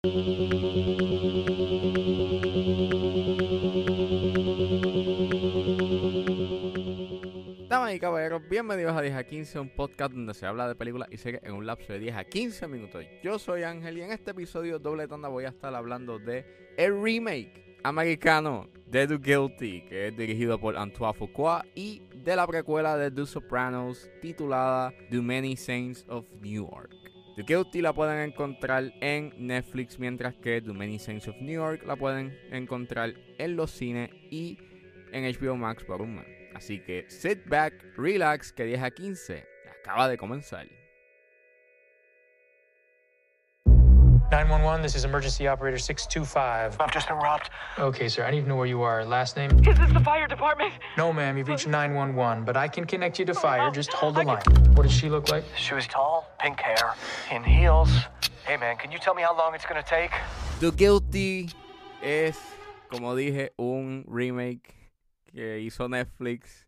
Damas y caballeros, bienvenidos a 10 a 15, un podcast donde se habla de películas y series en un lapso de 10 a 15 minutos. Yo soy Ángel y en este episodio doble tanda voy a estar hablando de el remake americano de The Guilty, que es dirigido por Antoine Fuqua, y de la precuela de The Sopranos titulada The Many Saints of New York. The Guilty la pueden encontrar en Netflix, mientras que The Many Saints of New York la pueden encontrar en los cines y en HBO Max por un mes. Así que sit back, relax, que 10 a 15 acaba de comenzar. 911, this is emergency operator 625. I've just been robbed. Okay, sir, I need to know where you are. Last name? Is this the fire department? No, ma'am, you've reached 911, but I can connect you to oh, fire. Oh, just hold the line. What does she look like? She was tall, pink hair, in heels. Hey, man, can you tell me how long it's gonna take? The Guilty es, como dije, un remake que hizo Netflix,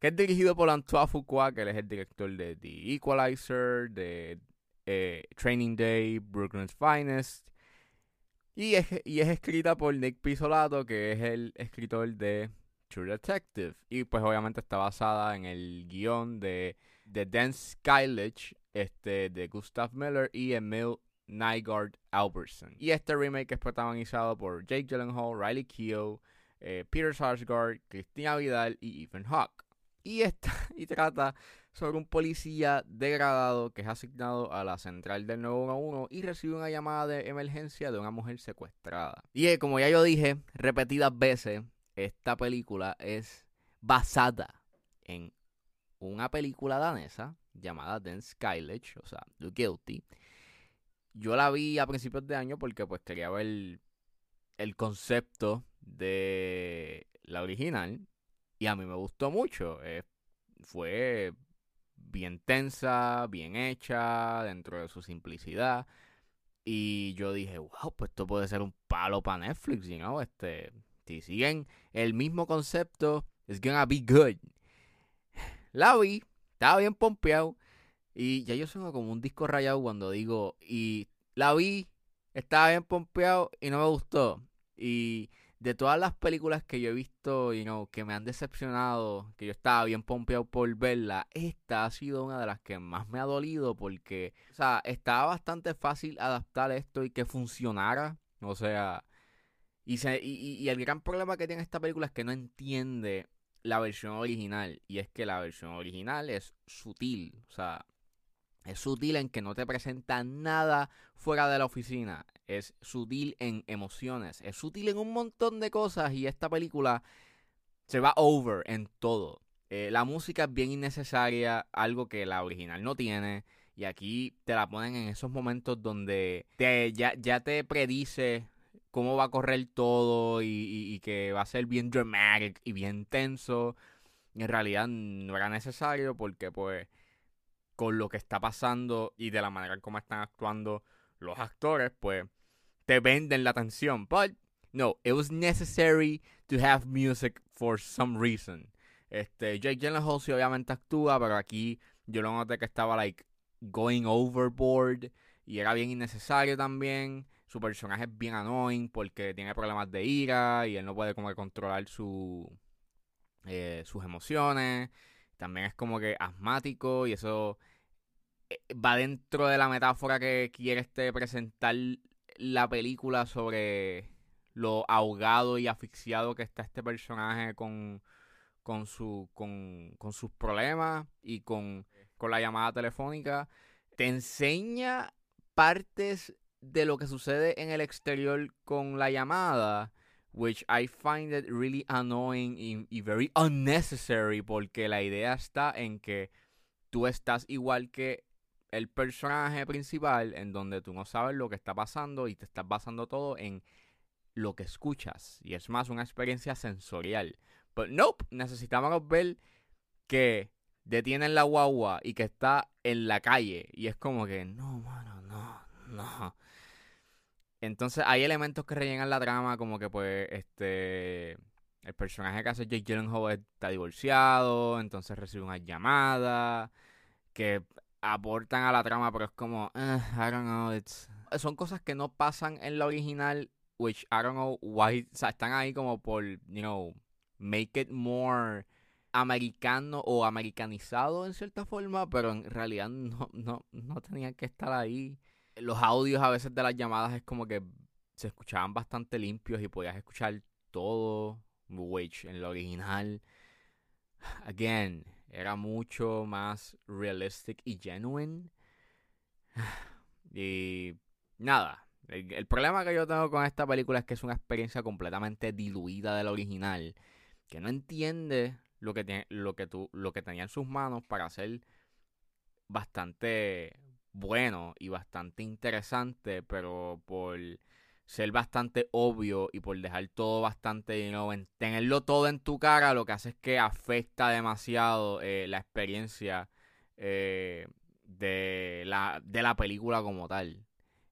que es dirigido por Antoine Fuqua, que él es el director de The Equalizer, de eh, Training Day, Brooklyn's Finest. Y es, escrita por Nick Pisolato, que es el escritor de True Detective. Y pues obviamente está basada en el guion de, de Dan Skylich, este, de Gustav Miller y Emil Nygaard Albertson. Y este remake es protagonizado por Jake Gyllenhaal, Riley Keough, eh, Peter Sarsgaard, Cristina Vidal y Ethan Hawke. Y, esta, y trata sobre un policía degradado que es asignado a la central del 911 y recibe una llamada de emergencia de una mujer secuestrada. Y como ya yo dije repetidas veces, esta película es basada en una película danesa llamada Den Skylich, o sea, The Guilty. Yo la vi a principios de año porque pues quería ver el concepto de la original y a mí me gustó mucho. Fue bien tensa, bien hecha, dentro de su simplicidad. Y yo dije, wow, pues esto puede ser un palo para Netflix, you? Este, si siguen el mismo concepto, it's gonna be good. La vi, estaba bien pompeado. Y ya yo sueno como un disco rayado cuando digo, y la vi, estaba bien pompeado y no me gustó. Y de todas las películas que yo he visto, you know, que me han decepcionado, que yo estaba bien pompeado por verla, esta ha sido una de las que más me ha dolido porque, o sea, estaba bastante fácil adaptar esto y que funcionara. O sea, y, se, y, y el gran problema que tiene esta película es que no entiende la versión original. Y es que la versión original es sutil. O sea, es sutil en que no te presenta nada fuera de la oficina. Es sutil en emociones. Es sutil en un montón de cosas. Y esta película se va over en todo. Eh, la música es bien innecesaria. Algo que la original no tiene. Y aquí te la ponen en esos momentos donde te, ya, ya te predice cómo va a correr todo. Y, y, que va a ser bien dramatic y bien tenso. Y en realidad no era necesario porque pues con lo que está pasando y de la manera en cómo están actuando los actores, pues te venden la atención. But no, it was necessary to have music for some reason. Este, Jake Gyllenhaal sí obviamente actúa, pero aquí yo lo noté que estaba like going overboard y era bien innecesario también. Su personaje es bien annoying porque tiene problemas de ira y él no puede como controlar su, eh, sus emociones. También es como que asmático y eso eh, va dentro de la metáfora que quiere este presentar la película sobre lo ahogado y asfixiado que está este personaje con, con, su, con, con sus problemas y con, con la llamada telefónica. Te enseña partes de lo que sucede en el exterior con la llamada which I find it really annoying y, very unnecessary porque la idea está en que tú estás igual que el personaje principal en donde tú no sabes lo que está pasando y te estás basando todo en lo que escuchas y es más una experiencia sensorial. But nope, necesitamos ver que detienen la guagua y que está en la calle y es como que no, mano, no, no. Entonces hay elementos que rellenan la trama, como que pues este el personaje que hace Jake Gyllenhaal está divorciado, entonces recibe una llamada que aportan a la trama, pero es como, uh, I don't know, it's son cosas que no pasan en la original, which I don't know why, o sea, están ahí como por, you know, make it more americano o americanizado en cierta forma, pero en realidad no, no, no tenían que estar ahí. Los audios a veces de las llamadas es como que se escuchaban bastante limpios y podías escuchar todo, which en la original, again, era mucho más realistic y genuine. Y nada, el, problema que yo tengo con esta película es que es una experiencia completamente diluida de la original, que no entiende lo que, tiene, lo que, tú, lo que tenía en sus manos para hacer bastante bueno y bastante interesante, pero por ser bastante obvio y por dejar todo bastante, you know, en tenerlo todo en tu cara, lo que hace es que afecta demasiado eh, la experiencia eh, de, la, de la película como tal.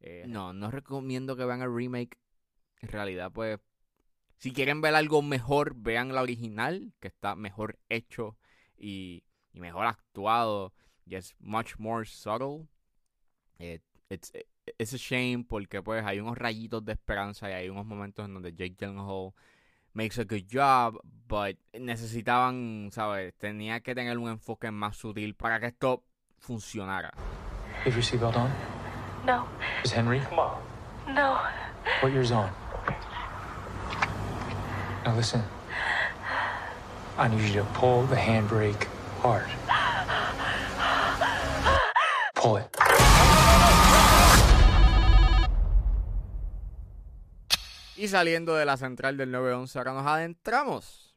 Eh, no, no recomiendo que vean el remake. En realidad, pues, si quieren ver algo mejor, vean la original, que está mejor hecho y, y mejor actuado. Y es much more subtle. It's, it's a shame porque pues hay unos rayitos de esperanza y hay unos momentos en donde Jake Gyllenhaal makes a good job, but necesitaban, ¿sabes? Tenía que tener un enfoque más sutil para que esto funcionara. Is your seatbelt on? No, Is Henry? Come on. no. Put yours on. Now listen. I need you to pull the handbrake hard. Pull it. Y saliendo de la central del 911, ahora nos adentramos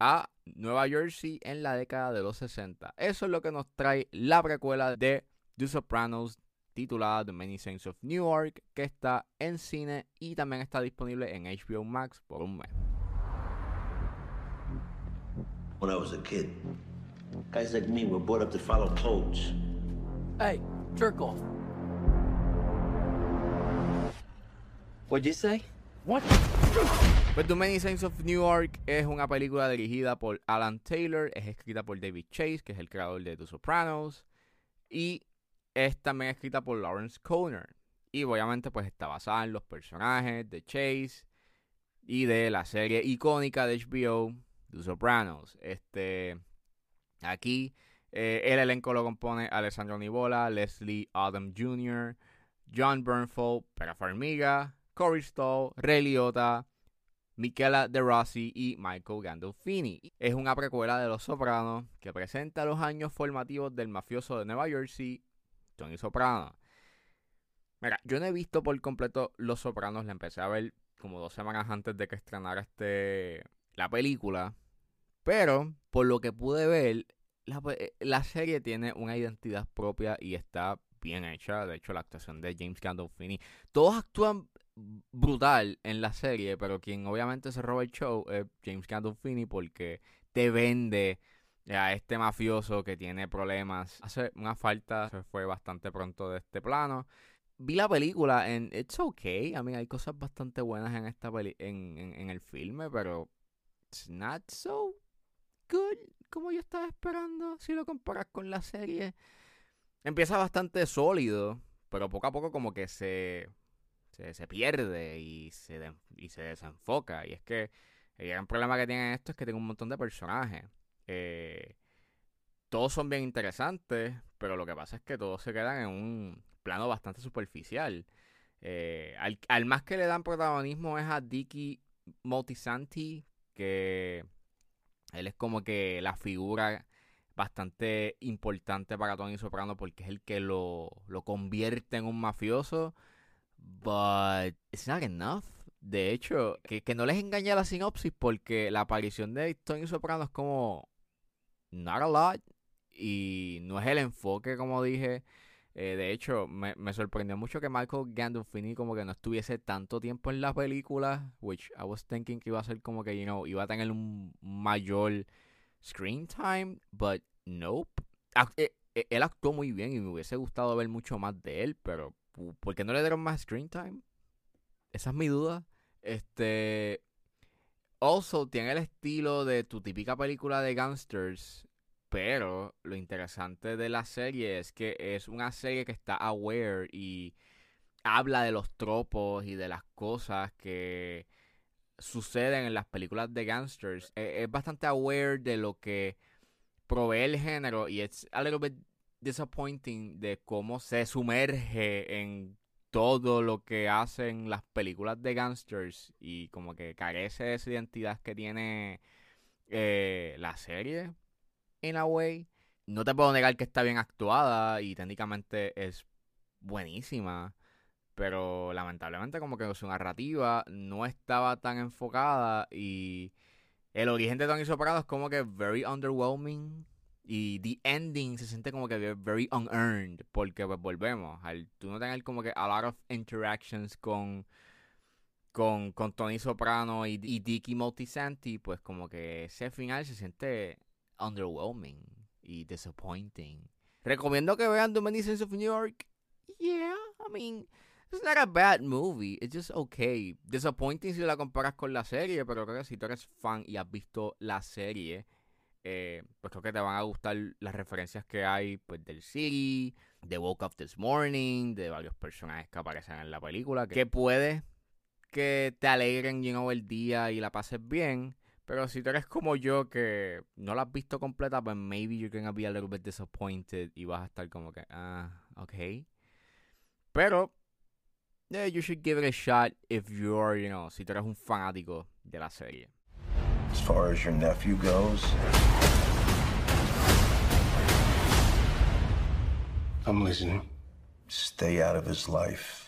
a Nueva Jersey en la década de los 60. Eso es lo que nos trae la precuela de The Sopranos titulada The Many Saints of Newark, que está en cine y también está disponible en HBO Max por un mes. When I was a kid, guys like me were brought up to follow codes. Hey, jerk off. What'd you say? What? Pues The Many Saints of Newark es una película dirigida por Alan Taylor, es escrita por David Chase, que es el creador de The Sopranos, y es también escrita por Lawrence Conner. Y obviamente pues está basada en los personajes de Chase y de la serie icónica de HBO, The Sopranos. Este, aquí eh, el elenco lo compone Alessandro Nivola, Leslie Odom Jr., John Bernfold, Pera Farmiga, Corey Stoll, Ray Liotta, Michaela De Rossi y Michael Gandolfini. Es una precuela de Los Sopranos que presenta los años formativos del mafioso de Nueva Jersey, Tony Soprano. Mira, yo no he visto por completo Los Sopranos, la empecé a ver como dos semanas antes de que estrenara este la película, pero por lo que pude ver, la, la serie tiene una identidad propia y está bien hecha. De hecho, la actuación de James Gandolfini, todos actúan brutal en la serie, pero quien obviamente se roba el show es James Gandolfini porque te vende a este mafioso que tiene problemas. Hace una falta, se fue bastante pronto de este plano. Vi la película en It's okay. I mean, hay cosas bastante buenas en esta peli en, en el filme, pero it's not so good como yo estaba esperando si lo comparas con la serie. Empieza bastante sólido, pero poco a poco como que se se, se pierde y se, y se desenfoca. Y es que el gran problema que tiene esto es que tiene un montón de personajes. Eh, todos son bien interesantes, pero lo que pasa es que todos se quedan en un plano bastante superficial. Eh, al, al, más que le dan protagonismo es a Dicky Motisanti, que él es como que la figura bastante importante para Tony Soprano porque es el que lo, lo convierte en un mafioso but it's not enough. De hecho, que, que no les engañe la sinopsis porque la aparición de Tony Soprano es como not a lot y no es el enfoque como dije. Eh, de hecho, me, me, sorprendió mucho que Michael Gandolfini como que no estuviese tanto tiempo en la película, which I was thinking que iba a ser como que, you know, iba a tener un mayor screen time, but nope. Eh, eh, él actuó muy bien y me hubiese gustado ver mucho más de él, pero ¿por qué no le dieron más screen time? Esa es mi duda. Este. Also, tiene el estilo de tu típica película de gangsters. Pero lo interesante de la serie es que es una serie que está aware y habla de los tropos y de las cosas que suceden en las películas de gangsters. Eh, es bastante aware de lo que provee el género y es a little bit disappointing de cómo se sumerge en todo lo que hacen las películas de gangsters y como que carece de esa identidad que tiene eh, la serie, in a way. No te puedo negar que está bien actuada y técnicamente es buenísima, pero lamentablemente como que su narrativa no estaba tan enfocada y el origen de Tony Soprano es como que very underwhelming y the ending se siente como que very unearned porque pues volvemos tú no tener como que a lot of interactions con con, con Tony Soprano y, y Dicky Multisanti pues como que ese final se siente underwhelming y disappointing. Recomiendo que vean The Saints of New York. Yeah I mean it's not a bad movie it's just okay. Disappointing si la comparas con la serie pero creo que si tú eres fan y has visto la serie eh, pues creo que te van a gustar las referencias que hay pues del City, de Woke Up This Morning, de varios personajes que aparecen en la película, que, puede que te alegren you know, el día y la pases bien, pero si tú eres como yo que no la has visto completa, pues maybe you're gonna be a little bit disappointed y vas a estar como que, ah, ok. Pero, yeah, you should give it a shot if you're, you know, si tú eres un fanático de la serie. As far as your nephew goes, I'm listening. stay out of his life.